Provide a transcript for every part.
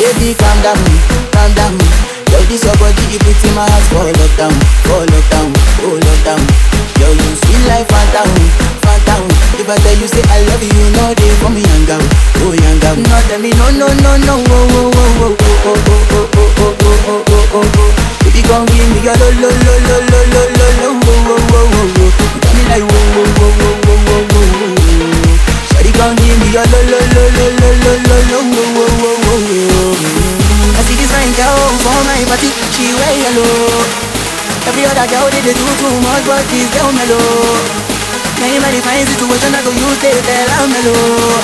Baby, calm down, calm down. Yo, this your body, you put in my heart for lockdown, for lockdown, oh lockdown. Yo, you sweet life, Fanta, Fanta. If I tell you say I love you, you know they for me young girl, oh young girl. No tell me no, no, no, no, oh, oh, oh, girl for my party, she wear yellow. Every other girl they, they do too much, but this girl mellow. Now in my fine situation, I go use they tell I'm mellow.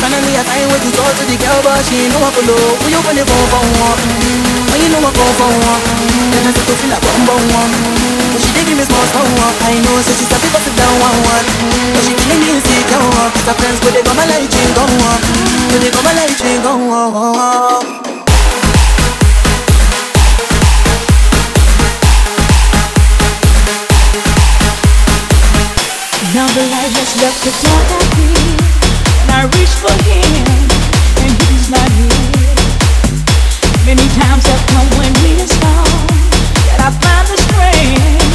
Finally I find way to talk to the girl, but she know I follow. Who you gonna phone for one? When you know I phone for one, then I start to feel like bum bum one. But she dey give me small small one. I know, so she start bust it down one one. But she feeling me insecure, cause her friends go they go my light ring go on, go they go my light ring go on. Now the light has left the dark I feel And I reach for him And he's not here. Many times have come when we are strong That I find the strength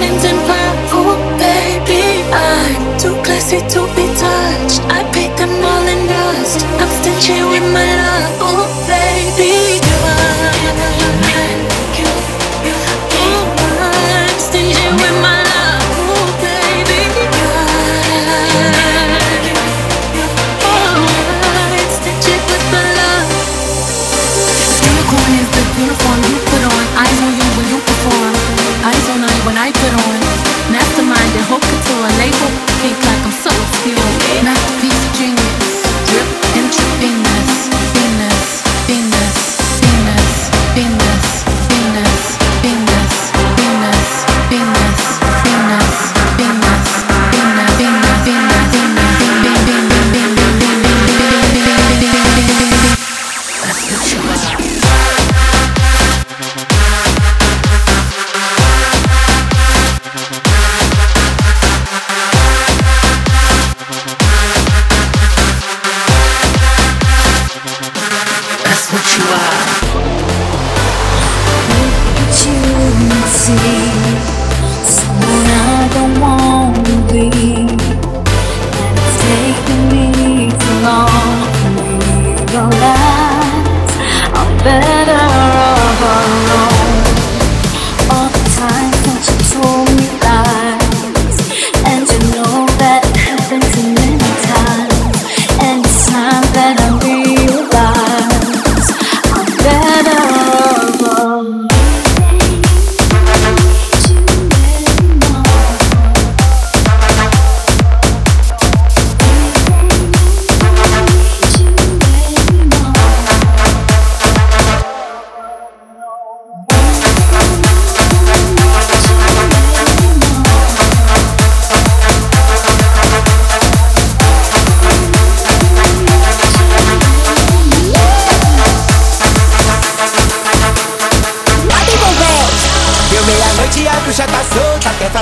diamonds and pearl.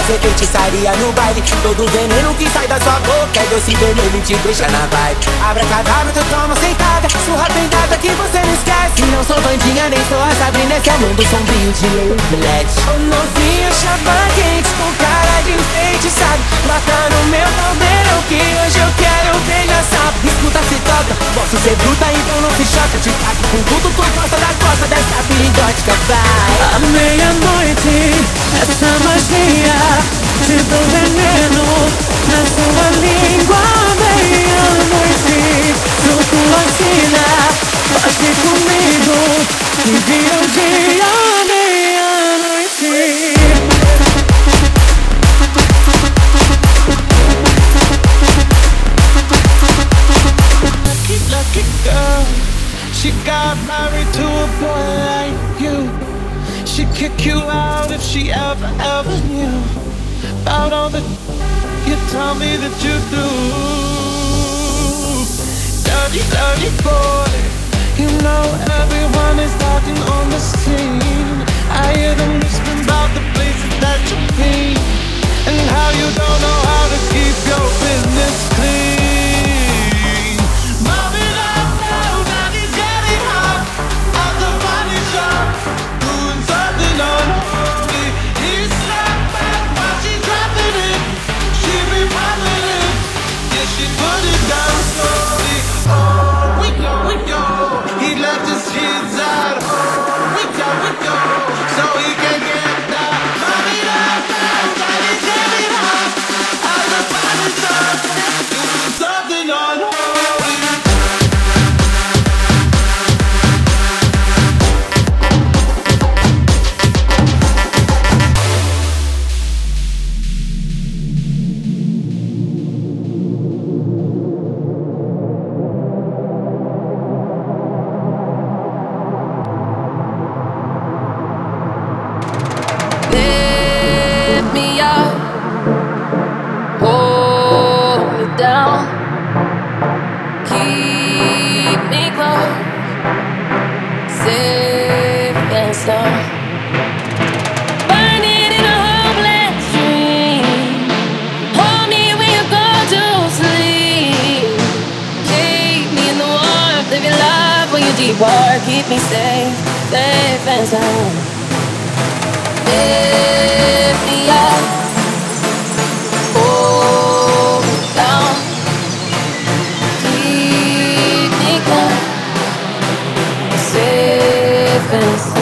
Fazer feitiçaria no baile. Todo veneno que sai da sua boca é doce veneno te deixa na vibe. Abra cadáver, tu toma sentada Surra pendada que você não esquece. Não sou bandinha, nem sou a Sabrina Esse é mundo sombrio de Lady Ô novinha, chapa quente com cara de enfeitiçado. Bata no meu caldeirão que hoje eu quero beijar sapo Escuta, se toca, posso ser bruta, então não se choca. Te taco com tudo por costa da costa dessa perigótica, vai. À meia-noite, essa magia Te dou veneno na sua língua Meia-noite, junto vacina Pode comigo, que vira o dia she ever, ever knew About all the you tell me that you do. Dirty, dirty boy You know everyone is talking on the scene. I hear them whispering about the places that you've been deep water, keep me safe, safe and sound. Lift me up, hold me down, keep me calm, safe and sound.